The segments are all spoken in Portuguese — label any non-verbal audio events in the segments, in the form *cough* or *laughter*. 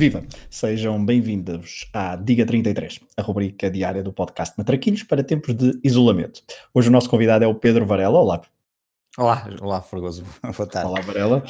Viva! Sejam bem-vindos à Diga 33, a rubrica diária do podcast Matraquilhos para tempos de isolamento. Hoje o nosso convidado é o Pedro Varela. Olá, Olá, olá, Fragoso. *laughs* Boa tarde. Olá, Varela.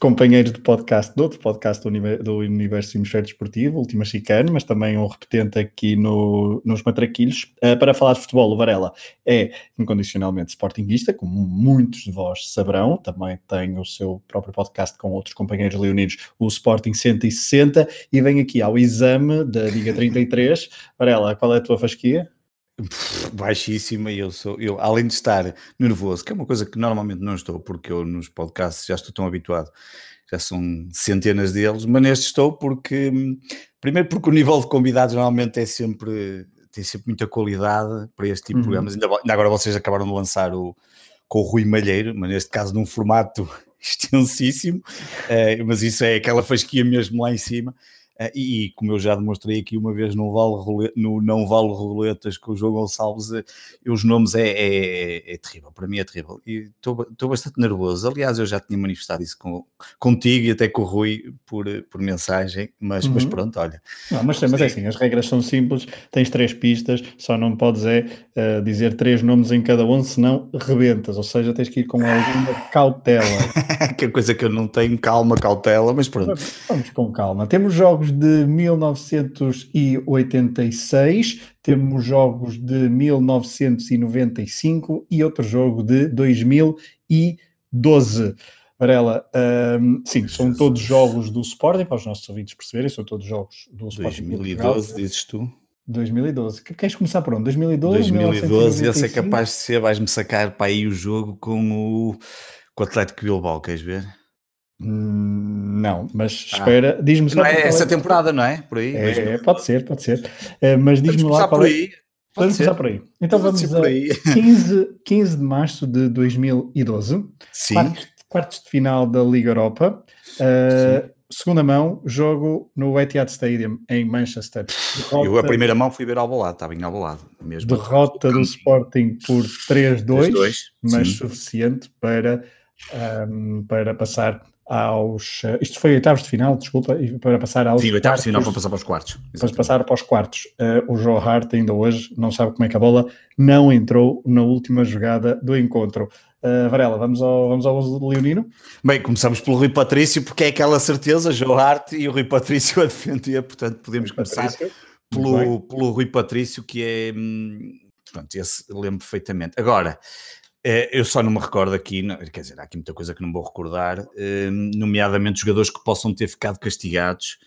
Companheiro de podcast, do outro podcast do, do Universo Hemisfério Desportivo, Última Chicane, mas também um repetente aqui no, nos Matraquilhos. Uh, para falar de futebol, o Varela é incondicionalmente sportinguista, como muitos de vós saberão. Também tem o seu próprio podcast com outros companheiros leoninos, o Sporting 160, e vem aqui ao exame da Liga 33. Varela, qual é a tua fasquia? Baixíssima e eu sou, eu, além de estar nervoso, que é uma coisa que normalmente não estou, porque eu nos podcasts já estou tão habituado, já são centenas deles, mas neste estou porque, primeiro porque o nível de convidados normalmente é sempre, tem sempre muita qualidade para este tipo uhum. de programas, ainda, ainda, agora vocês acabaram de lançar o, com o Rui Malheiro, mas neste caso num formato *laughs* extensíssimo, uh, mas isso é aquela fasquia mesmo lá em cima, e, como eu já demonstrei aqui uma vez no, vale no Não Vale Roletas com o João Gonçalves, uh, os nomes é, é, é, terrível, para mim é terrível. E estou bastante nervoso. Aliás, eu já tinha manifestado isso com, contigo e até com o Rui por, por mensagem, mas, uhum. mas pronto, olha. Não, mas, mas é assim, as regras são simples, tens três pistas, só não podes é uh, dizer três nomes em cada um, senão rebentas, ou seja, tens que ir com alguma *laughs* cautela. que é coisa que eu não tenho, calma, cautela, mas pronto. Vamos com calma. Temos jogos jogos de 1986, temos jogos de 1995 e outro jogo de 2012. Varela, um, sim, são todos jogos do Sporting, para os nossos ouvintes perceberem, são todos jogos do Sporting. 2012, dizes tu? 2012. Queres começar por onde? 2012? 2012, eu sei capaz de ser, vais-me sacar para aí o jogo com o, com o Atlético Bilbao, queres ver? Hum, não, mas ah. espera, diz-me só. Não é essa temporada, não é? Por aí? É, é pode ser, pode ser. Uh, mas diz-me lá qual por é aí. Vamos começar por aí. Então vamos a 15, 15 de março de 2012. Sim. Quartos, quartos de final da Liga Europa. Uh, segunda mão, jogo no Etihad Stadium em Manchester. Derrota, Eu a primeira mão fui ver ao balado, estava em balado mesmo. Derrota do Sporting por 3-2, mas Sim. suficiente para, um, para passar aos. Eh, isto foi oitavos de final, desculpa, para passar aos. Sim, oitavos de final para passar para os quartos. Para passar para os quartos. Uh, o Joe Hart ainda hoje não sabe como é que a bola não entrou na última jogada do encontro. Uh, Varela, vamos ao, vamos ao Leonino? Bem, começamos pelo Rui Patrício, porque é aquela certeza, Joe Hart e o Rui Patrício *laughs* a defender, portanto podemos começar pelo, pelo Rui Patrício, que é. Hum, pronto, esse lembro perfeitamente. Agora, eu só não me recordo aqui, quer dizer, há aqui muita coisa que não vou recordar, hum, nomeadamente jogadores que possam ter ficado castigados.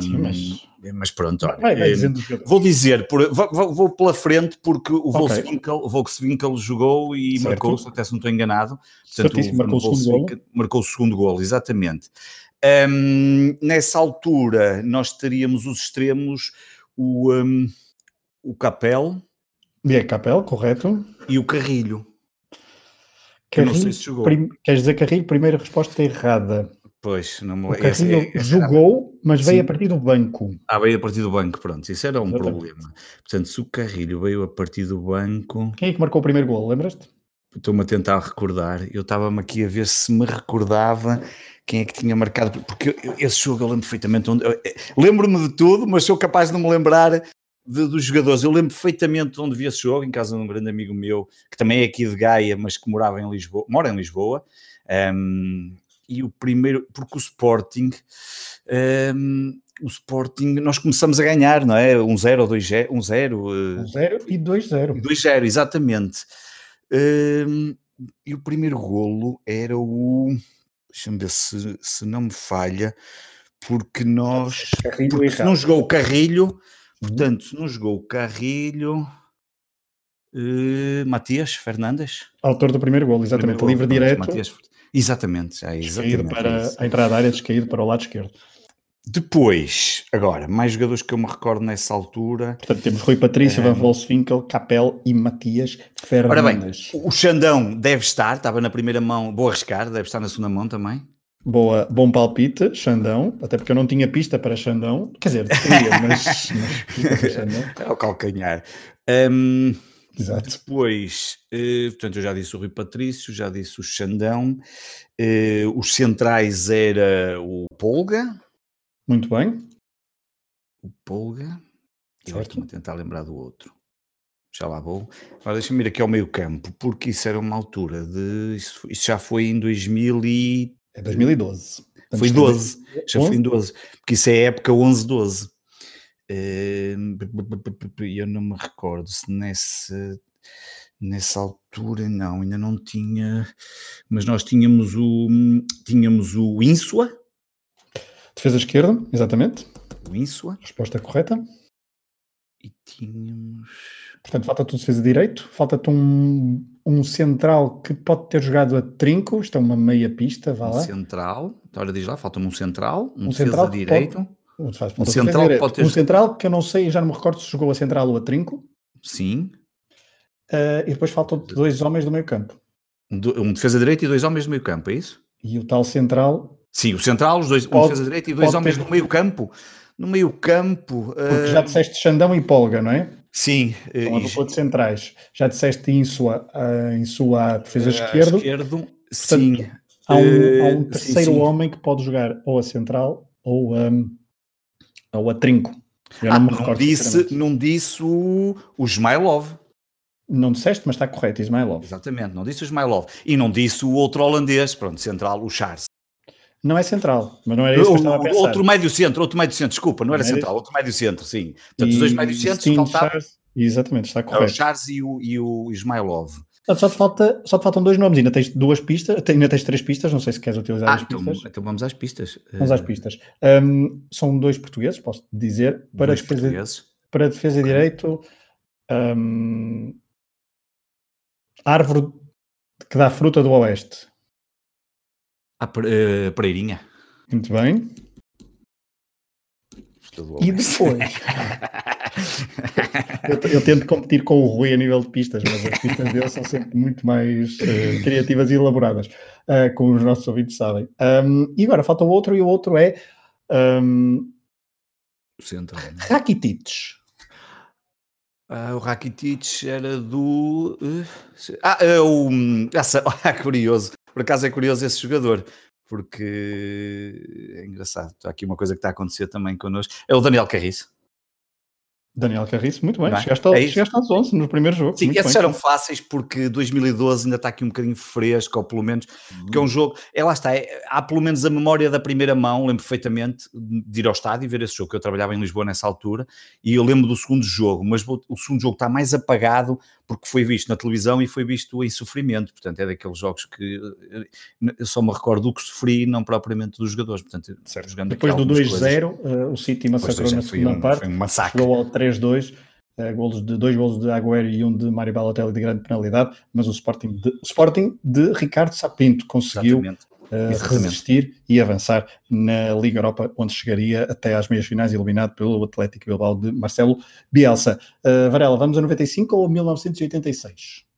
Sim, hum, mas... mas... pronto, olha, vai, vai vou dizer, por, vou, vou, pela frente porque o Volkswinkel, okay. jogou e certo. marcou, até se não estou enganado, portanto, o, marcou, o segundo gol. marcou o segundo gol, exatamente. Um, nessa altura nós teríamos os extremos, o, um, o Capel. Bien, Capel, correto. E o Carrilho. Carrilho, não sei se jogou. Prim, queres dizer Carrilho? Primeira resposta errada. Pois, não me lembro. Carrilho é, é, jogou, mas veio a partir do banco. Ah, veio a partir do banco, pronto. Isso era um Exatamente. problema. Portanto, se o Carrilho veio a partir do banco. Quem é que marcou o primeiro gol? Lembras-te? Estou-me a tentar recordar. Eu estava-me aqui a ver se me recordava quem é que tinha marcado. Porque esse jogo eu lembro perfeitamente. Onde... Lembro-me de tudo, mas sou capaz de me lembrar de, dos jogadores. Eu lembro perfeitamente onde vi esse jogo, em casa de um grande amigo meu, que também é aqui de Gaia, mas que morava em Lisboa, mora em Lisboa. Um, e o primeiro, porque o Sporting, um, o Sporting, nós começamos a ganhar, não é? 1-0 ou 2-0, 1-0. 1-0 e 2-0. 2-0, exatamente. Um, e o primeiro golo era o. Deixa-me ver se, se não me falha, porque nós. Porque se não jogou o Carrilho. Portanto, não jogou Carrilho, uh, Matias Fernandes. Autor do primeiro gol, exatamente. Primeiro livre direto. Matias, exatamente, é, exatamente. para é a entrada da área, descaído para o lado esquerdo. Depois, agora, mais jogadores que eu me recordo nessa altura. Portanto, temos Rui Patrício, Van Volswinkel, Capel e Matias Fernandes. Ora bem, o Xandão deve estar, estava na primeira mão, vou arriscar, deve estar na segunda mão também. Boa, bom palpite, Xandão, até porque eu não tinha pista para Xandão, quer dizer, queria, *laughs* mas, mas Xandão. É o calcanhar. Um, Exato. Depois, uh, portanto, eu já disse o Rui Patrício, já disse o Xandão, uh, os centrais era o Polga, Muito bem. O Polga. Eu Certo. estou-me a tentar lembrar do outro. Já lá vou. Agora deixa-me ir aqui ao meio campo, porque isso era uma altura de. Isso, isso já foi em 2000 e... É 2012. Foi Portanto, 12. Já foi em 11? 12. Porque isso é época 11-12. Eh, eu não me recordo se nessa, nessa altura, não, ainda não tinha. Mas nós tínhamos o. Tínhamos o Insua. Defesa esquerda, exatamente. O Insua. Resposta correta. E tínhamos. Portanto, falta-te o defesa direito, falta-te um, um central que pode ter jogado a trinco, isto é uma meia pista, vá Um lá. central. Agora diz lá, falta-me um central. Um, Um defesa central direito. Faz- falta Um central direito. pode ter- Um central que eu não sei, já não me recordo se jogou a central ou a trinco. Sim. Ah, e depois faltam-te dois homens do meio campo. Um do- um defesa direito e dois homens do meio campo, é isso? E o tal central, Sim, o central, os dois, um Pode- defesa direito e dois pode homens ter- no meio campo. No meio campo. porque já disseste Xandão e Polga, não é? Sim, eh, São a e- de centrais. Já disseste Insua, ah, Insua a defesa eh, esquerdo. sim. Há um, há Eh, um sim, terceiro sim. homem que pode jogar ou a central ou, um, ou a trinco. Eu Ah, não não disse, não disse o, o Smailov. Não disseste, mas está correto, Ismailov. Exatamente, não disse o Smailov. E não disse o outro holandês, pronto, central, o Charles. Não é central, mas não era isso que eu estava a pensar. outro médio centro, outro médio centro, desculpa, não era Não central, outro médio centro, sim. Portanto, os dois E médios centros faltavam Charles- Exatamente, está é o correto. Charles e o, e o Ismailov. Portanto, Só te, falta, só te faltam dois nomes, ainda tens duas pistas, ainda tens três pistas, não sei se queres utilizar Ah, as então, pistas. então vamos às pistas. Vamos às Eh, pistas. Um, são dois portugueses, posso dizer, para dois defesa, portugueses. para defesa direito, um, árvore que dá fruta do oeste. Pe- eh, Pereirinha. Muito bem. E depois, *laughs* eu, eu tento competir com o Rui a nível de pistas, mas as pistas dele são sempre muito mais eh, criativas e elaboradas, eh, como os nossos ouvintes sabem. Um, e agora falta o outro, e o outro é um, O central. né? Rakitic. Ah, o Rakitic era do. Ah, é o. Sa- *laughs* ah, curioso. Por acaso é curioso esse jogador. Porque é engraçado. Há aqui uma coisa que está a acontecer também connosco. É o Daniel Carriço. Daniel Carriço, muito bem. É? Chegaste, ao, É chegaste aos 11 no primeiro jogo. Sim, esses bem. eram fáceis porque 2012 ainda está aqui um bocadinho fresco, ou pelo menos, porque é um jogo, é lá está, é- há pelo menos a memória da primeira mão, lembro perfeitamente de ir ao estádio e ver esse jogo, que eu trabalhava em Lisboa nessa altura, e eu lembro do segundo jogo, mas o segundo jogo está mais apagado porque foi visto na televisão e foi visto em sofrimento, portanto é daqueles jogos que eh, eu só me recordo do que sofri, não propriamente dos jogadores, portanto, aqui Depois do algumas coisas, 2-0, eh, o City massacrou na foi segunda um, parte. foi um massacre. Chegou ao 3-2, eh, golos de, dois golos de Agüero e um de Mário Balotelli de grande penalidade, mas o Sporting de, o Sporting de Ricardo Sapinto conseguiu Exatamente. eh, exatamente. resistir e avançar na Liga Europa, onde chegaria até às meias finais, eliminado pelo Atlético Bilbao de Marcelo Bielsa. Eh, Varela, vamos a 95 ou a 1986?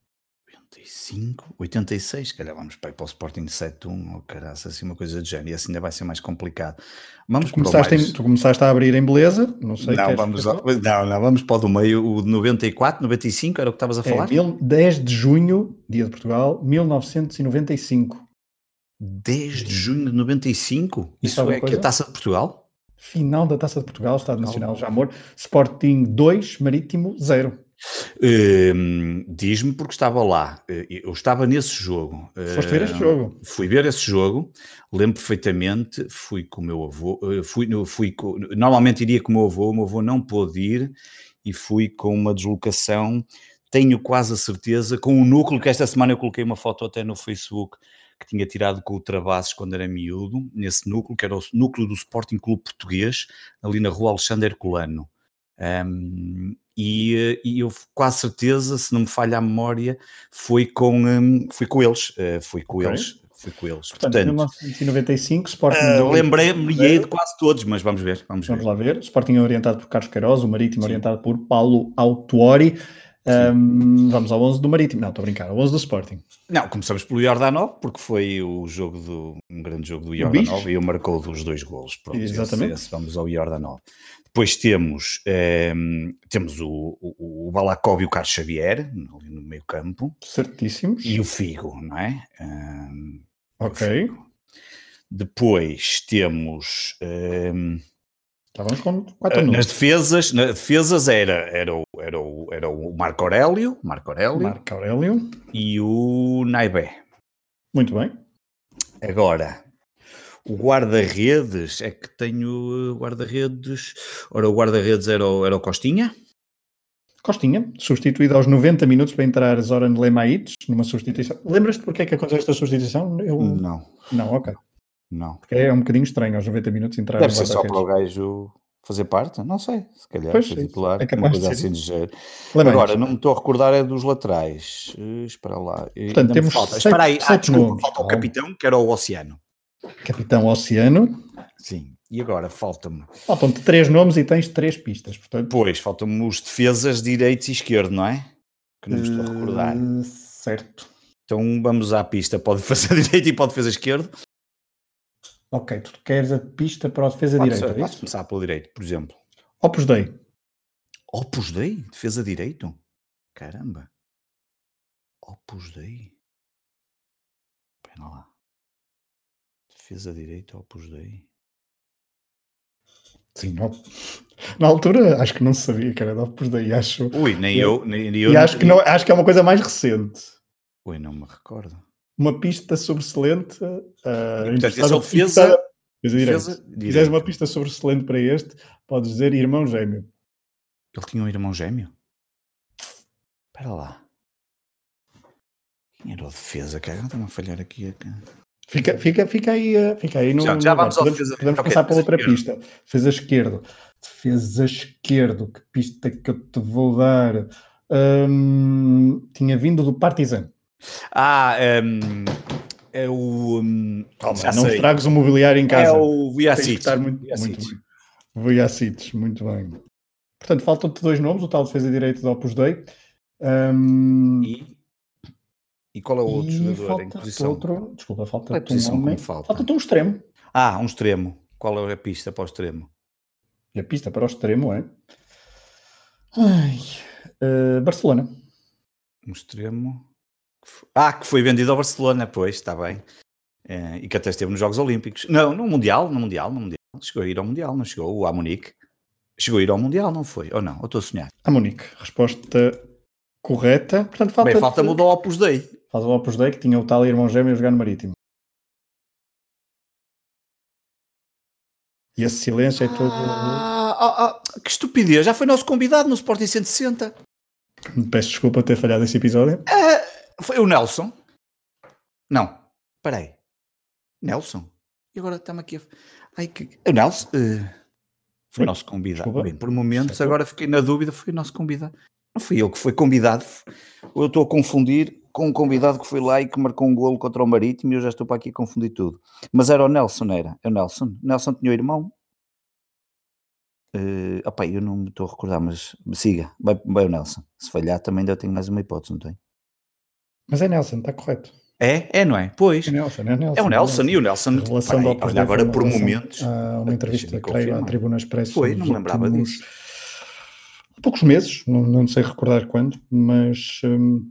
85, 86, se calhar vamos para, para o Sporting 7-1 ou caraça, assim uma coisa de género, e assim ainda vai ser mais complicado. Vamos o Começaste mais... em- tu começaste a abrir em beleza, não sei. não, queres- vamos ao- não, não, vamos para o do meio, o de 94, 95, era o que estavas a É, falar? mil- 10 de junho, dia de Portugal, 1995. 10 de junho de 95? Isso Isso é que coisa? a Taça de Portugal? Final da Taça de Portugal, Estado Nacional já amor. Sporting 2, Marítimo 0. Hum, Diz-me porque estava lá, Eh, eu estava nesse jogo. Foste ver este Hum, jogo. Fui ver esse jogo, lembro perfeitamente, fui com o meu avô, eh, fui, fui com- normalmente iria com o meu avô, o meu avô não pôde ir e fui com uma deslocação, tenho quase a certeza, com o núcleo, que esta semana eu coloquei uma foto até no Facebook, que tinha tirado com o Travassos quando era miúdo, nesse núcleo, que era o núcleo do Sporting Clube Português, ali na rua Alexandre Herculano. Um, e, eh, e eu quase certeza, se não me falha a memória, foi com, um, fui com eles, eh, fui com Ok. eles, fui com eles. Portanto, Portanto, 1995, Sporting ah, 2. lembrei-me de quase todos, mas vamos ver, vamos ver. Vamos lá ver. Sporting é orientado por Carlos Queiroz, o Marítimo orientado por Paulo Autuori. Um, vamos ao 11 do Marítimo. Não, estou a brincar. O 11 do Sporting. Não, começamos pelo Jordanov, porque foi o jogo do, um grande jogo do O Jordanov e ele marcou dos dois golos. Pronto, Exatamente. esse vamos ao Jordanov. Depois temos, ehm, temos o, o, o Balakov e o Carlos Xavier, ali no meio campo, Certíssimos. e o Figo, não é? Ehm, Ok. Depois temos. ehm, Estávamos com quatro uh, Nas defesas, nas defesas era, era, o, era, o, era o Marco Aurélio, Marco Aurélio, Marco Aurélio e o Naibé. Muito bem. Agora, o guarda-redes é que tenho guarda-redes. Ora, o guarda-redes era, o, era o Costinha. Costinha, substituído aos 90 minutos para entrar Zoran Lemaites numa substituição. Lembras-te porque é que aconteceu esta substituição? Eu... Não. Não, ok. Não. Porque é um bocadinho estranho aos 90 minutos entrar Deve ser só para o gajo fazer parte? Não sei, se calhar, pois, ser titular, é uma coisa assim de género. Agora, não me estou a recordar é dos laterais. Uh, espera lá. Portanto, temos falta. Sete, espera aí, ah, desculpa, falta o capitão, que era o Oceano. Capitão Oceano. Sim. E agora falta-me. Faltam-te três nomes e tens três pistas. Portanto... Pois, faltam-me os defesas direito e esquerdo, não é? Que não me estou a recordar. Uh, certo. Então vamos à pista. Pode *laughs* fazer direito e pode defesa esquerdo. Ok, tu queres a pista para a defesa pode direito, é começar pelo direito, por exemplo. Opus Dei. Opus Dei? Defesa direito? Caramba. Opus Dei. Espera lá. Defesa direito, Opus Dei. Sim, não. na altura acho que não se sabia que era da Opus Dei, acho. Ui, nem eu, nem eu. E acho, que não, acho que é uma coisa mais recente. Ui, não me recordo. Uma pista sobressalente. Uh, Portanto, esse é o defesa. defesa Se quiseres uma pista sobressalente para este, podes dizer irmão gêmeo. Ele tinha um irmão gêmeo? Espera lá. Quem era o defesa? Que não a falhar aqui. Fica, fica, fica aí, eh, fica aí no. Já, já vamos podemos, defesa. podemos okay, passar para outra esquerdo. pista. Defesa esquerdo. Defesa esquerdo. Que pista que eu te vou dar? Hum, tinha vindo do Partizan. Ah, um, é o. Um, Calma, não estragues o mobiliário em casa. É o Viacic. Muito, muito bem. Viacic, muito bem. Portanto, faltam-te dois nomes: o tal defesa direito do Opus Dei. Um, e e qual é o outro jogador falta em posição? Outro, desculpa, falta é um falta? Falta-te um extremo. Ah, um extremo. Qual é a pista para o extremo? E a pista para o extremo é. Ai, uh, Barcelona. Um extremo. Ah, que foi vendido ao Barcelona, pois, está bem. É, e que até esteve nos Jogos Olímpicos. Não, no Mundial, no Mundial, no Mundial. Chegou a ir ao Mundial, não chegou? O Amunique. Chegou a ir ao Mundial, não foi? Ou não? Ou estou a sonhar? Amunique. Resposta correta. Portanto, falta. Bem, falta mudar o Opus Dei. Faz o Opus Dei que tinha o tal irmão gêmeo a jogar no Marítimo. E esse silêncio é todo. Ah, ah, ah, que estupidez! Já foi nosso convidado no Sporting 160. Peço desculpa ter falhado esse episódio. Ah, foi o Nelson? Não, parei. Nelson? E agora estamos aqui a. Ai, que... O Nelson? Uh, foi o nosso convidado. Bem, por momentos, agora fiquei na dúvida, foi o nosso convidado. Não fui eu que foi convidado. Eu estou a confundir com um convidado que foi lá e que marcou um golo contra o Marítimo e eu já estou para aqui a confundir tudo. Mas era o Nelson, era? É o Nelson. Nelson tinha o irmão. Uh, opa, eu não me estou a recordar, mas siga. Vai, vai o Nelson. Se falhar também ainda tenho mais uma hipótese, não tem? Mas é Nelson, está correto. É? É, não é? Pois. É Nelson, é Nelson. É o Nelson, é e o Nelson. Relação olha, agora por momentos. Há uma entrevista, creio, à Tribuna Expresso. Foi, não me lembrava disso poucos meses, não, não sei recordar quando, mas, um,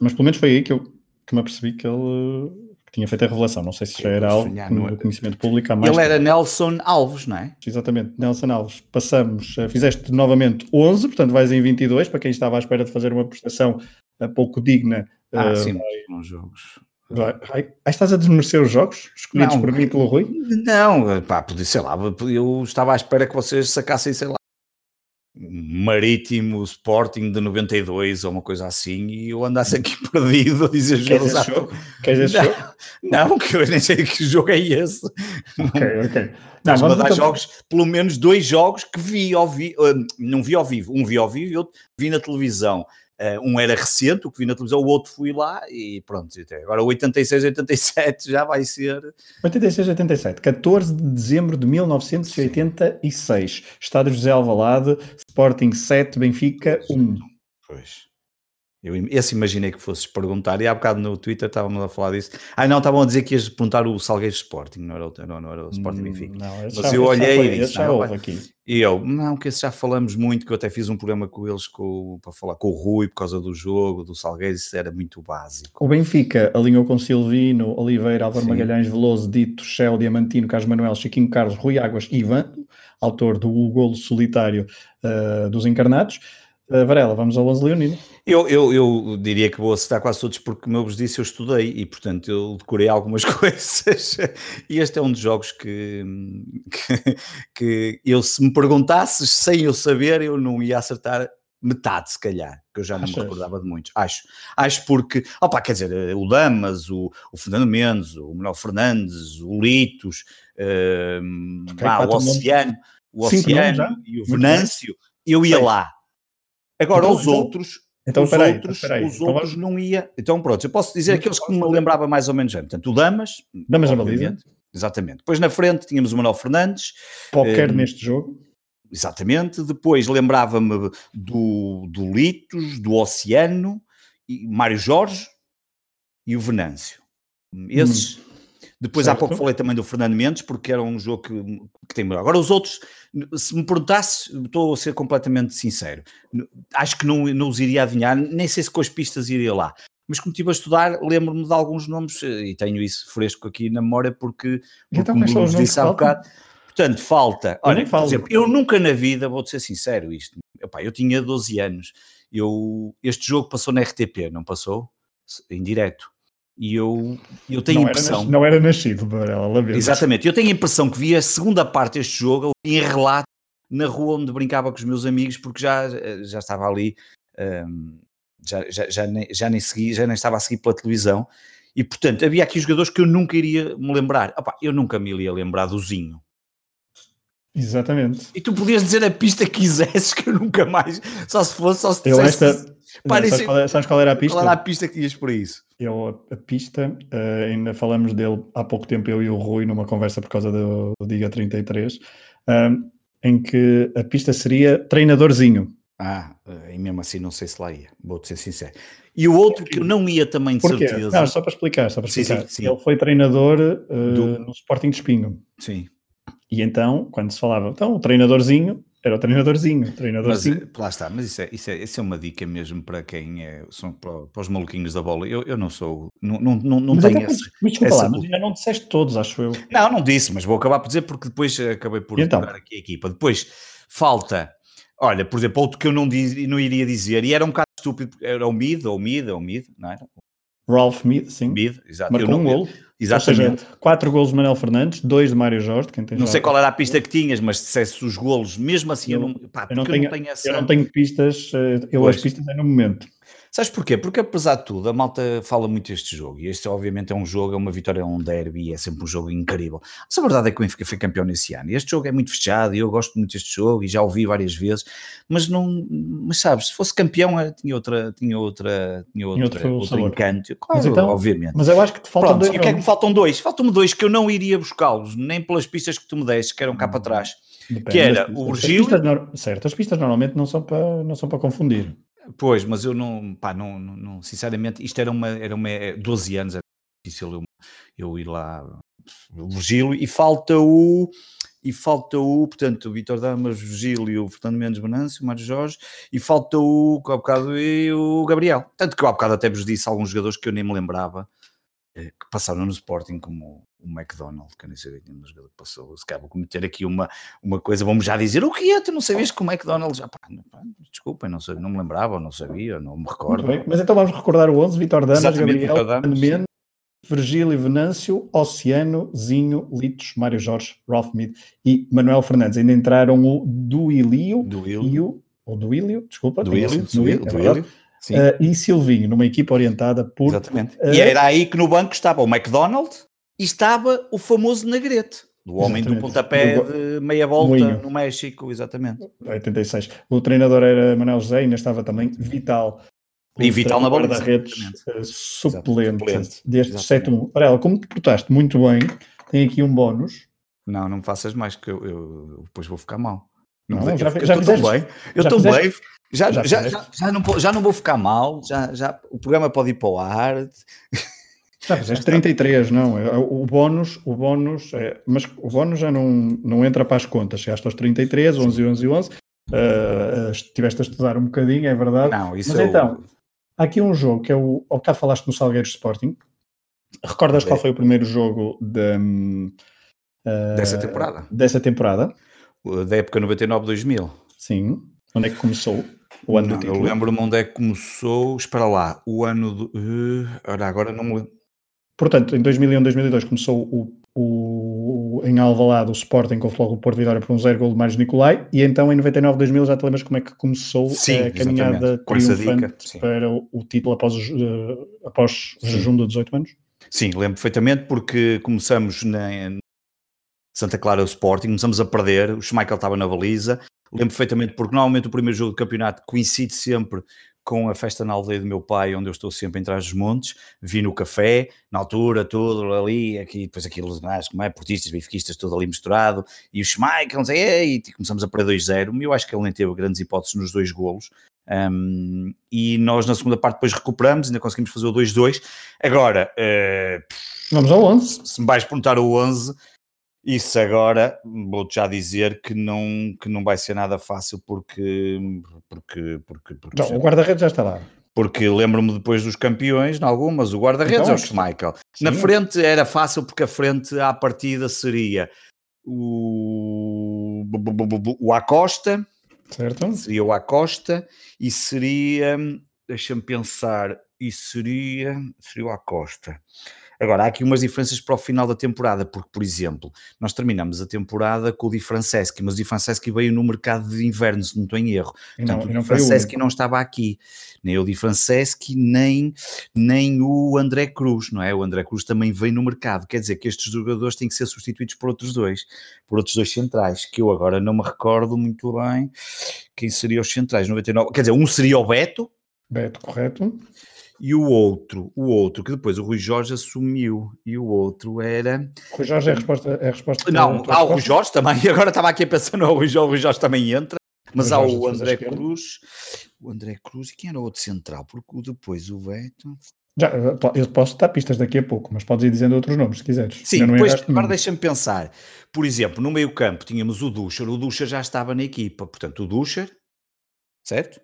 mas pelo menos foi aí que eu que me apercebi que ele que tinha feito a revelação. Não sei se já era algo no é? conhecimento público há mais Ele tempo. era Nelson Alves, não é? Exatamente, Nelson Alves. Passamos, eh, fizeste novamente 11, portanto vais em 22, para quem estava à espera de fazer uma prestação eh, pouco digna. Ah, uh, sim, nos jogos. Vai, vai, estás a desmerecer os jogos escolhidos não, por mim pelo Rui? Não, pá, sei lá, eu estava à espera que vocês sacassem, sei lá, Marítimo Sporting de 92 ou uma coisa assim e eu andasse aqui *laughs* perdido a dizer Queres esse jogo? Queres esse jogo? Não, que eu nem sei que jogo é esse. Ok, ok. Mas a dar jogos, pelo menos dois jogos que vi ao vivo, não vi ao vivo, um vi ao vivo e outro vi na televisão. Uh, um era recente, o que vi na televisão, o outro fui lá e pronto. Agora 86, 87 *laughs* já vai ser. 86, 87, 14 de dezembro de 1986. Sim. Estádio José Alvalade, Sporting 7, Benfica 1. Pois. Eu, esse imaginei que fosses perguntar, e há bocado no Twitter estávamos a falar disso. Ah, não, estavam a dizer que ias perguntar o Salgueiros Sporting, não era o, não, não era o Sporting hum, Benfica. Não, Mas já, eu olhei foi, e disse: não. E eu, não, que esse já falamos muito, que eu até fiz um programa com eles com, para falar com o Rui por causa do jogo, do Salgueiros, isso era muito básico. O Benfica alinhou com Silvino, Oliveira, Álvaro Sim. Magalhães, Veloso, Dito, Shell, Diamantino, Carlos Manuel, Chiquinho Carlos, Rui Águas Ivan, autor do golo solitário uh, dos encarnados. Uh, Varela, vamos ao 11 Leonino. Eu, eu, eu diria que vou acertar quase todos porque, como eu vos disse, eu estudei e, portanto, eu decorei algumas *laughs* coisas. E este é um dos jogos que, que, que eu, se me perguntasses sem eu saber, eu não ia acertar metade, se calhar, que eu já não Achas? me recordava de muitos. Acho. Acho porque, opa, quer dizer, o Damas, o, o Fernando Mendes, o Manuel Fernandes, o Litos, uh, ah, o Oceano, o Oceano e o Venâncio, eu ia Sei. lá. Agora, então, os outros, então, os peraí, outros, peraí. Os então, outros não ia. Então, pronto, eu posso dizer aqueles que me lembrava mais ou menos já. Portanto, o Damas. Damas na baliza. Exatamente. Depois na frente tínhamos o Manuel Fernandes. Qualquer um, neste jogo. Exatamente. Depois lembrava-me do, do Litos, do Oceano, e Mário Jorge e o Venâncio. Esses. Hum. Depois certo. há pouco falei também do Fernando Mendes, porque era um jogo que, que tem melhor. Agora, os outros, se me perguntasse, estou a ser completamente sincero, acho que não, não os iria adivinhar, nem sei se com as pistas iria lá. Mas como estive a estudar, lembro-me de alguns nomes eh, e tenho isso fresco aqui na memória porque, porque então, como vos disse há bocado. Portanto, falta. Olha, por exemplo, eu nunca na vida, vou-te ser sincero, isto. Epá, eu tinha 12 anos. Eu, este jogo passou na RTP, não passou? Em direto. E eu, eu tenho não impressão. Era, não era nascido, ela Exatamente. Eu tenho a impressão que vi a segunda parte deste jogo em relato na rua onde brincava com os meus amigos, porque já, já estava ali, um, já, já, já, nem, já nem segui, já nem estava a seguir pela televisão. E portanto, havia aqui jogadores que eu nunca iria me lembrar. Opa, eu nunca me iria lembrar do Zinho. Exatamente. E tu podias dizer a pista que quisesses que eu nunca mais, só se fosse, só se eu esta, Parece... Sabes, qual, é, sabes, qual era a pista? Qual era a pista que tinhas por isso? Eu, a pista, uh, ainda falamos dele há pouco tempo, eu e o Rui, numa conversa por causa do, do Diga 33, um, em que a pista seria treinadorzinho. Ah, eh, e mesmo assim não sei se lá ia, vou-te ser sincero. E o outro que eu não ia também de Porquê? certeza. Não, só para explicar, só para explicar. Sim, sim, sim. Ele foi treinador uh, Do... no Sporting de Espinho. Sim. E então, quando se falava, então, o treinadorzinho, era o treinadorzinho. treinadorzinho. Mas, lá está, mas isso é, isso, é, isso é uma dica mesmo para quem é, são para, para os maluquinhos da bola. Eu, eu não sou, não, não, não, não tenho esse. Desculpa essa... lá, mas ainda não disseste todos, acho eu. Não, não disse, mas vou acabar por dizer porque depois acabei por então? aqui a equipa. Depois falta, olha, por exemplo, outro que eu não, diz, não iria dizer, e era um bocado estúpido, era o Mid, ou Mid, ou Mid, não era? Ralph Mid, sim. Mid, exato. Marcou eu um golo. Exatamente. Seja, quatro golos de Manuel Fernandes, dois de Mário Jorge. Quem tem não sei qual era a pista que tinhas, mas se dissesse os golos, mesmo assim eu, eu não, pá, eu não, tenho, eu não tenho essa. Eu não tenho pistas, eh, eu pois. as pistas é no momento. Sabes porquê? Porque apesar de tudo, a malta fala muito deste jogo, e este obviamente é um jogo, é uma vitória, é um derby, é sempre um jogo incrível. Mas a verdade é que o Benfica foi campeão nesse ano, e este jogo é muito fechado, e eu gosto muito deste jogo, e já ouvi várias vezes, mas não, mas sabes, se fosse campeão eh, tinha outra, tinha outra, tinha outra, outro, outro encanto, claro, mas então, obviamente. Mas eu acho que te faltam Pronto, dois. E o que é que me faltam dois? Faltam-me dois que eu não iria buscá-los, nem pelas pistas que tu me deste, que eram cá para trás. Depende que era o Virgílio. Certo, as pistas normalmente não são para, não são para confundir. Pois, mas eu não, pá, não, não, sinceramente, isto era uma, era uma, 12 é, anos, era difícil eu, eu ir lá, Virgílio, e falta o, e falta o, portanto, o Vitor Damas, Virgílio, o Fernando Mendes Benâncio, o Mário Jorge, e falta o, há bocado, e o Gabriel. Tanto que há bocado até vos disse alguns jogadores que eu nem me lembrava, eh, que passaram no Sporting, como o McDonald, que eu nem sabia que tinha um jogador que passou. Se vou cometer aqui uma, uma coisa, vamos já dizer o que é, tu não sabias que o McDonald já, pá, pá, desculpem, não, não me lembrava, não sabia, não me recordo. Mas então vamos recordar o 11, Vitor Damas, Gabriel, Mendes, Virgílio Venâncio, Oceano, Zinho, Litos, Mário Jorge, Mead e Manuel Fernandes. Ainda entraram o Duílio, Duílio. e o, o Duílio, desculpa, Duílio, Duílio, Duílio. Uh, e Silvinho, numa equipa orientada por. Exatamente. Uh, e era aí que no banco estava o McDonald e estava o famoso Negrete, do homem exatamente. do pontapé de meia volta Moinho. no México, exatamente. 86. O treinador era Manuel José, ainda estava também Vital. E Vital na bola. redes uh, suplente, suplente deste 7-1. Ela, como te portaste muito bem, tem aqui um bónus. Não, não me faças mais, que eu, eu, depois vou ficar mal. Não, não já, eu estou bem. Eu estou bem. Já, já, já, já, já, não, já não vou ficar mal. Já, já, o programa pode ir para o ar. Já fizeste 33, não. É, o bónus, o bónus é, mas o bónus já não, não entra para as contas. Chegaste aos 33, 11, 11, 11. Uh, estiveste a estudar um bocadinho, é verdade. Não, isso mas é então, há aqui um jogo que é o. Ao bocado falaste no Salgueiros Sporting. Recordas é. qual foi o primeiro jogo de, uh, dessa temporada? Dessa temporada? Da época 99-2000. Sim. Onde é que começou? O ano não, Eu lembro-me onde é que começou. Espera lá, o ano do. Uh, agora não me lembro. Portanto, em 2001, 2002 começou o, o, em Alvalade o Sporting com o Flóculo Porto Vitória por um zero gol de Mário Nicolai e então em 99, 2000 já te lembras como é que começou sim, a caminhada triunfante para o, o, título após, uh, após o jejum de 18 anos? Sim, lembro perfeitamente porque começamos na Santa Clara o Sporting, começamos a perder, o Schmeichel estava na baliza, lembro perfeitamente porque normalmente o primeiro jogo do campeonato coincide sempre com a festa na aldeia do meu pai, onde eu estou sempre em trás dos montes, vi no café, na altura, tudo ali, aqui, depois aquilo, como é, portistas, benfiquistas, tudo ali misturado, e o Schmeichel, não sei, e começamos a perder 2-0, eu acho que ele nem teve grandes hipóteses nos dois golos, um, e nós na segunda parte depois recuperamos, ainda conseguimos fazer o 2-2, agora... Uh, Vamos ao 11. Se me vais perguntar o 11 isso agora vou-te já dizer que não, que não vai ser nada fácil porque. porque, porque, porque não, o guarda-redes já está lá. Porque lembro-me depois dos campeões, em algumas, o guarda-redes então, é o Schmeichel. Na frente era fácil porque a frente à partida seria o, o Acosta, certo. seria o Acosta e seria, deixa-me pensar, e seria, seria o Acosta. Agora, há aqui umas diferenças para o final da temporada, porque, por exemplo, nós terminamos a temporada com o Di Franceschi, mas o Di Franceschi veio no mercado de inverno, se não estou em erro. Portanto, não, o Di Franceschi não estava aqui, nem o Di Franceschi, nem, nem o André Cruz, não é? O André Cruz também veio no mercado, quer dizer que estes jogadores têm que ser substituídos por outros dois, por outros dois centrais, que eu agora não me recordo muito bem quem seriam os centrais, 99, quer dizer, um seria o Beto, Beto, correto e o outro, o outro, que depois o Rui Jorge assumiu, e o outro era. Rui Jorge é a resposta. É a resposta não, há o Rui Jorge também, *laughs* agora estava aqui a pensar no Rui Jorge, o Rui Jorge também entra, mas há o André Cruz, o André Cruz, e quem era o outro central? Porque depois o Beto. Já, eu posso dar pistas daqui a pouco, mas podes ir dizendo outros nomes se quiseres. Sim, depois, agora deixa-me pensar. Por exemplo, no meio campo tínhamos o Ducher, o Ducher já estava na equipa, portanto o Ducher, certo?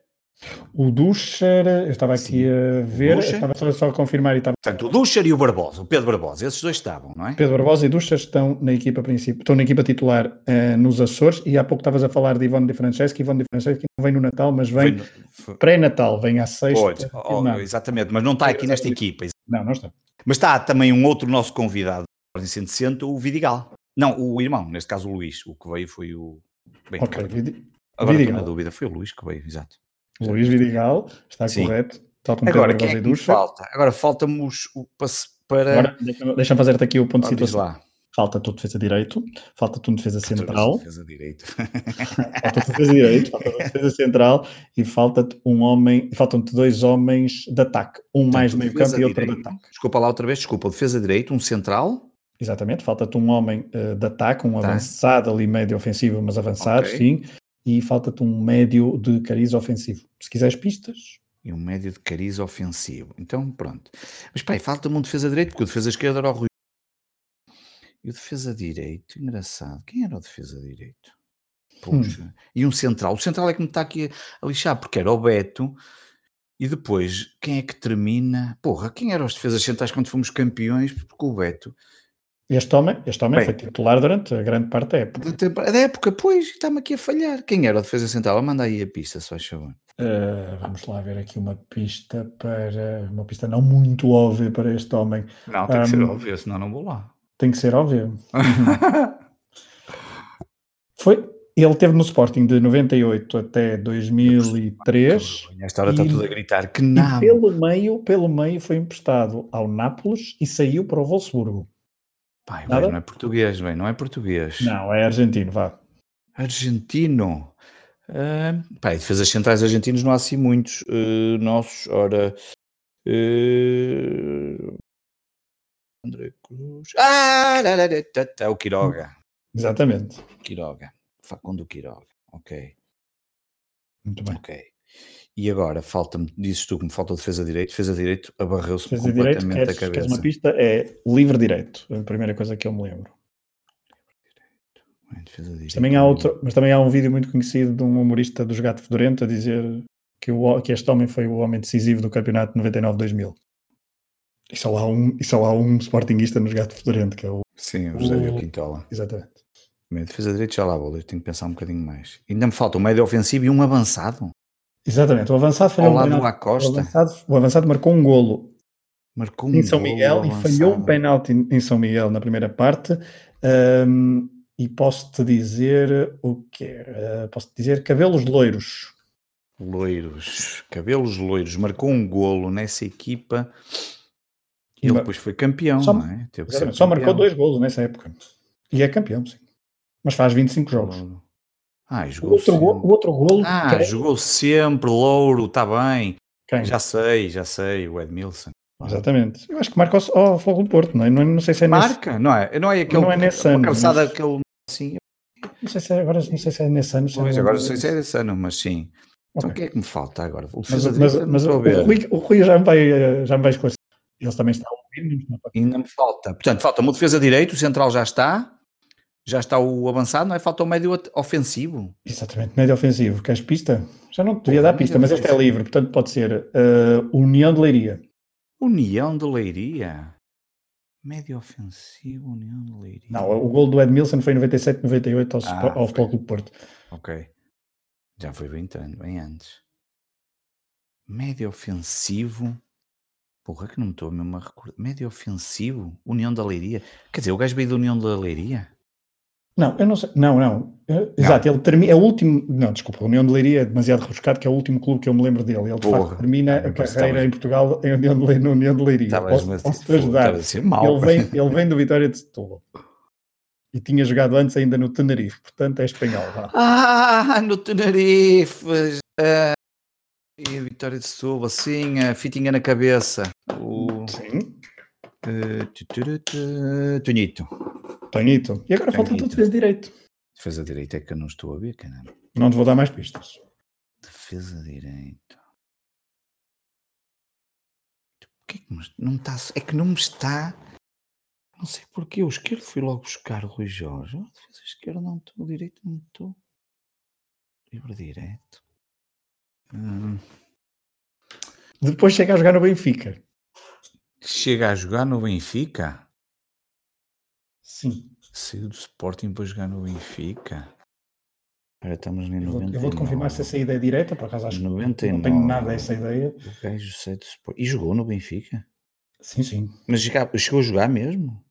O Ducher, eu estava aqui Sim. a ver, estava só, só a confirmar e estava. Portanto, o Ducher e o Barbosa, o Pedro Barbosa, esses dois estavam, não é? Pedro Barbosa e Ducher estão na equipa principal, estão na equipa titular uh, nos Açores e há pouco estavas a falar de Ivone de Franceschi, Ivone de Franceschi não vem no Natal, mas vem no... pré-Natal, vem à sexta. Oh, exatamente, mas não está aqui nesta equipa. Não, não está. Mas está também um outro nosso convidado, Ordem 160, o Vidigal. Não, o irmão, neste caso o Luís, o que veio foi o... Bem, ok, agora estou na dúvida, foi o Luís que veio, exato. Luís Vidigal, está Sim. correto. Agora, quem é que falta? Agora falta-nos o para. Agora, deixa-me deixa fazer-te aqui o ponto de situação. Lá. Falta-te o defesa direito, falta-te um defesa central. Defesa direito. *laughs* falta-te defesa direito, falta-te defesa central e falta-te um homem, faltam-te dois homens de ataque, um Portanto, mais de meio campo e outro de ataque. Desculpa lá outra vez, desculpa, defesa direito, um central. Exatamente, falta-te um homem uh, de ataque, um tá. avançado ali médio ofensivo, mas avançado, okay. sim, e falta-te um médio de cariz ofensivo. Se quiseres pistas. E um médio de cariz ofensivo. Então, pronto. Mas, pai, falta-me um defesa direito, porque o defesa esquerdo era o Rui. E o defesa direito, engraçado. Quem era o defesa direito? Puxa. Hum. E um central. O central é que me está aqui a lixar, porque era o Beto. E depois, quem é que termina? Porra, quem eram os defesas centrais quando fomos campeões? Porque o Beto este homem, este homem Bem, foi titular durante a grande parte da época. Da época, pois, está-me aqui a falhar. Quem era o defesa central? Manda aí a pista, só favor. Uh, vamos lá ver aqui uma pista para. Uma pista não muito óbvia para este homem. Não, tem um, que ser óbvio, senão não vou lá. Tem que ser óbvio. *laughs* foi, ele teve no Sporting de 98 até 2003. Esta hora está tudo a gritar que não. Pelo meio, pelo meio foi emprestado ao Nápoles e saiu para o Wolfsburgo. Pai, bem, não é português, bem, não é português. Não, é argentino, vá. Argentino. Uh, pá, defesas centrais argentinos não há assim muitos uh, nossos. Ora. Uh, André Cruz. Ah, é o Quiroga. Exatamente. Quiroga. Facundo Quiroga. Ok. Muito bem. Ok. E agora, falta-me, dizes tu que me falta defesa de direito, defesa de direito abarreu-se de direito, completamente queres, a queres cabeça. uma pista? É livre direito. A primeira coisa que eu me lembro. Mas também, há outro, mas também há um vídeo muito conhecido de um humorista dos Gato Fedorento a dizer que, o, que este homem foi o homem decisivo do campeonato 99-2000. E só há um, e só há um sportinguista nos Gato Fedorento, que é o. Sim, o José o- Quintola. Exatamente. Defesa de direito já lá vou, eu tenho que pensar um bocadinho mais. Ainda me falta um médio ofensivo e um avançado. Exatamente. O avançado falhou um penalti- o avançado, o avançado marcou um golo Marcou um em São Miguel e falhou um penalti em São Miguel na primeira parte. Ahm, e posso-te dizer o quê? Ah, posso-te dizer cabelos loiros. Loiros, cabelos loiros, marcou um golo nessa equipa. E Ele depois foi campeão, Só- não é? Teve Só marcou campeão. dois golos nessa época. E é campeão, sim. Mas faz 25 jogos. Ah, O jogou outro, sempre. o outro golo. Ah, quem? jogou sempre, louro, está bem. Quem? Já sei, já sei, o Edmilson. Exatamente. Eu acho que marca ao, ao Fogo do Porto, não é? Não, não sei se é nesse. Marca, não é? Não é aquele. Não é nesse uma ano, mas- aquele. Assim, Não sei se é, agora não sei se é nesse ano. é pois, agora não sei se é esse ano, mas sim. Então o Ok. que é que me falta agora? O Mas, mas, mas o. Rui, o Rui já me vai, já me vai esclarecer. Eles também estão a ouvir. é? Ainda me falta. Portanto, falta-me o defesa direito, o central já está. Já está o avançado, não é? Falta o médio ofensivo. Exatamente, médio ofensivo. Queres pista? Já não te devia dar pista, mas este é livre, portanto pode ser eh, União de Leiria. União de Leiria. Médio ofensivo, União de Leiria. Não, o gol do Edmilson foi em 97, 98 ao, Ah, ao. Futebol Clube Porto. Ok. Já foi bem, bem antes. Médio ofensivo. Porra, que não me estou mesmo a recordar. Médio ofensivo? União da Leiria. Quer dizer, o gajo veio da União da Leiria? Não, eu não sei. Não, não. Eh, Exato, ele termina. É o último. Não, desculpa, a União de Leiria é demasiado rebuscado, que é o último clube que eu me lembro dele. Ele de Porra. facto termina Ah, a carreira em Portugal em União de, Le- na União de Leiria. Estavas posso, mas posso te fogo, ajudar. mau. Ele vem, *laughs* ele vem do Vitória de Setúbal. E tinha jogado antes ainda no Tenerife, portanto é espanhol. vá. Ah, no Tenerife. Ah, e a Vitória de Setúbal, sim, a fitinha na cabeça. O Sim, tu, Tonhito. Tonhito. E agora falta tudo defesa direito. Defesa direita é que eu não estou a ver, caramba. Não te vou dar mais pistas. Defesa direito. Porquê que me- não está. É que não me está. Não sei porquê. O esquerdo fui logo buscar o Rui Jorge. Oh, defesa esquerda não estou. O direito não estou. Livre direto. Hum, Depois chega a jogar no Benfica. chega a jogar no Benfica. Sim. Saiu do Sporting para jogar no Benfica. Agora estamos em Eu vou- 99. eu vou-te confirmar se essa ideia é direta, por acaso acho que não 99. tenho nada dessa ideia. O gajo sai do Sporting. E jogou no Benfica? Sim, sim. Mas chegou a jogar mesmo?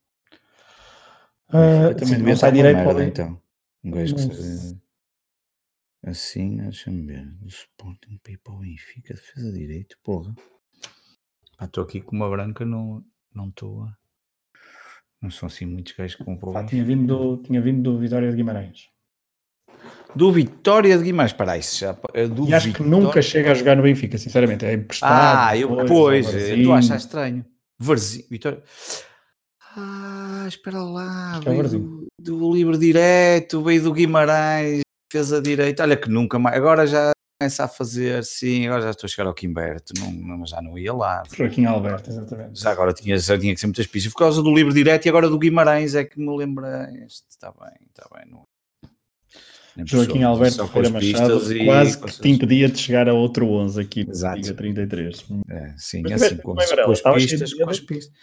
Ah, Benfica sim, devia não estar direito merda, então. Um gajo que Não Assim, deixa-me ver. Do Sporting para ir para o Benfica, defesa direito, porra. Estou aqui com uma branca, não não estou a. Não são assim muitos gajos que compram. Pá, tinha, vindo do, tinha vindo do Vitória de Guimarães. Do Vitória de Guimarães, para isso já. é Do E acho que Vitória- nunca chega a jogar no Benfica, sinceramente. É emprestado. Ah, eu, depois, pois, ao eu Varzim. estou a achar estranho. Varzinho, Vitória. Ah, espera lá, que é do, do livre direto, veio do Guimarães, fez a direita. Olha que nunca mais, agora já começa a fazer, sim, agora já estou a chegar ao Quimberto, não, não, mas já não ia lá. Joaquim Alberto, exatamente. Já agora tinha, já tinha que ser muitas pistas. Por causa do livre direto e agora do Guimarães é que me lembra este. Está bem, está bem. Não... Nem Joaquim pessoa, Alberto Ferreira Machado e quase que te impedia de chegar a outro 11 aqui no Exato. Liga 33. É, sim, Mas assim, tiveste com, com as pistas, com as pistas.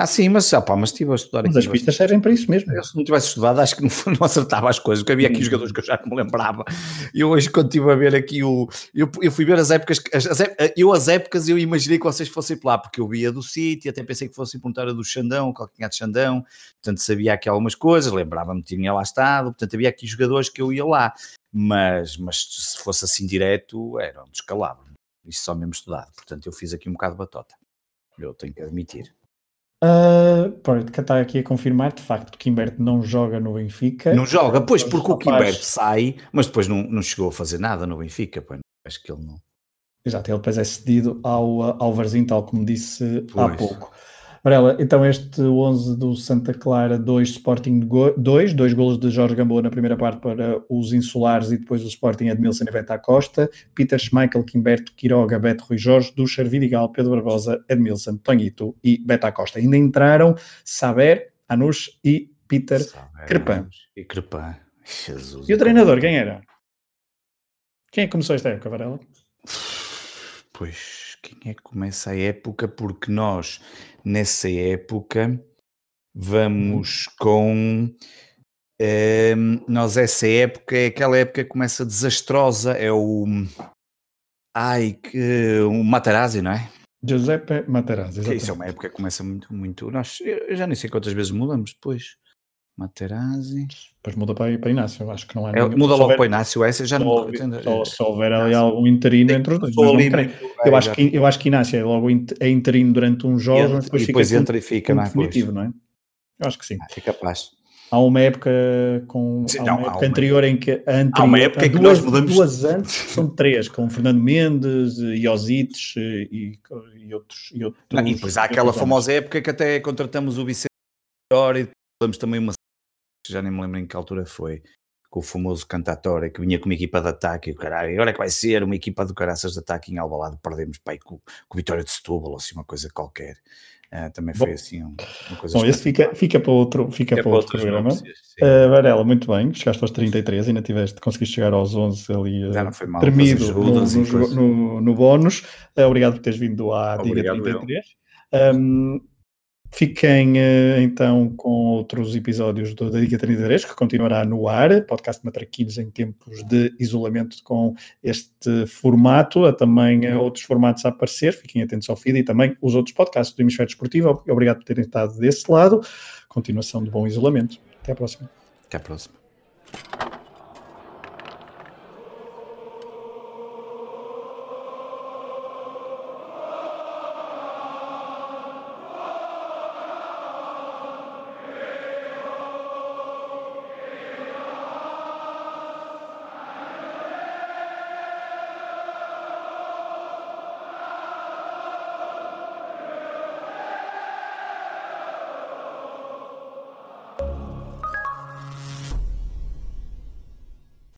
Ah, sim, mas, ah, pá, mas estive a estudar Mas aqui. as pistas servem para isso mesmo. Eu, se não tivesse estudado, acho que não, *laughs* não acertava as coisas, porque havia aqui Hum. jogadores que eu já não me lembrava. E eu hoje, quando estive a ver aqui o. Eu, eu fui ver as épocas. As, as ép- eu, as épocas, eu imaginei que vocês fossem lá, porque eu via do City, até pensei que fossem perguntar a do Xandão, qual que tinha de Xandão, portanto sabia aqui algumas coisas, lembrava-me que tinha lá estado, portanto havia aqui jogadores que eu ia lá, mas, mas se fosse assim direto, era um descalabro. Isso só mesmo estudado, portanto eu fiz aqui um bocado de batota. Eu tenho que admitir. Uh, pronto, que está aqui a confirmar, de facto, que Kimberto não joga no Benfica. Não joga, pois, porque o Quimberto sai, mas depois não, não chegou a fazer nada no Benfica, pois, acho que ele não. Exato, ele depois é cedido ao, uh, ao Varzim, tal como disse há Pois. pouco. Varela, então este 11 do Santa Clara, 2 Sporting 2, dois golos de Jorge Gamboa na primeira parte para os insulares e depois o Sporting Edmilson e Beta Costa, Peter Schmeichel, Quimberto, Quiroga, Beto Rui Jorge, Ducher, Vidigal, Pedro Barbosa, Edmilson, Tonhito e Beta Costa. Ainda entraram Saber, Anush e Peter Crepin. E Crepin. Jesus. E o treinador, quem era? Quem é começou esta época, Varela? Pois, quem é que começa a época? Porque nós, nessa época, vamos uhum. com. É, nós, essa época é aquela época que começa desastrosa, é o. Ai, que. O Matarazzi, não é? Giuseppe Materazzi. Exatamente. Isso é uma época que começa muito. muito nós, eu já nem sei quantas vezes mudamos depois. Materazzi. Depois muda para, para Inácio, acho que não é. é muda logo houver, para Inácio, essa já não só, se houver ali algum interino entre os dois. eu, acho que, eu acho que Inácio é logo é interino durante uns jogos, mas depois, depois entra e fica, não é? Definitivo, não é? Eu acho que sim. Ah, fica capaz. Há uma época com sim, há uma não, época há uma anterior em que anterior, há uma época em que duas, mudamos... duas antes são três, com Fernando Mendes, Iosites e, e, outros, e outros. Não, e depois há aquela famosa época que até contratamos o Vicente e damos também uma já nem me lembro em que altura foi, com o famoso Cantatória, que vinha com uma equipa de ataque, e o caralho, agora é que vai ser uma equipa de caraças de ataque em Albalade, perdemos pai, com, com Vitória de Setúbal, ou assim, uma coisa qualquer. Uh, também foi Bom, assim uma coisa Bom, esse fica, fica para outro, fica para outro programa. Uh, Varela, muito bem, chegaste aos 33, ainda tiveste, conseguiste chegar aos 11 ali, uh, não foi mal, tremido no, no, no, no, bónus. Uh, obrigado por teres vindo à Diga 33. Fiquem uh, então com outros episódios do, da Dica 33, que continuará no ar, podcast Matraquilhos em tempos de isolamento com este formato, há também uh, outros formatos a aparecer, fiquem atentos ao feed e também os outros podcasts do Hemisfério Desportivo. Obrigado por terem estado desse lado. Continuação de bom isolamento. Até à próxima. Até à próxima.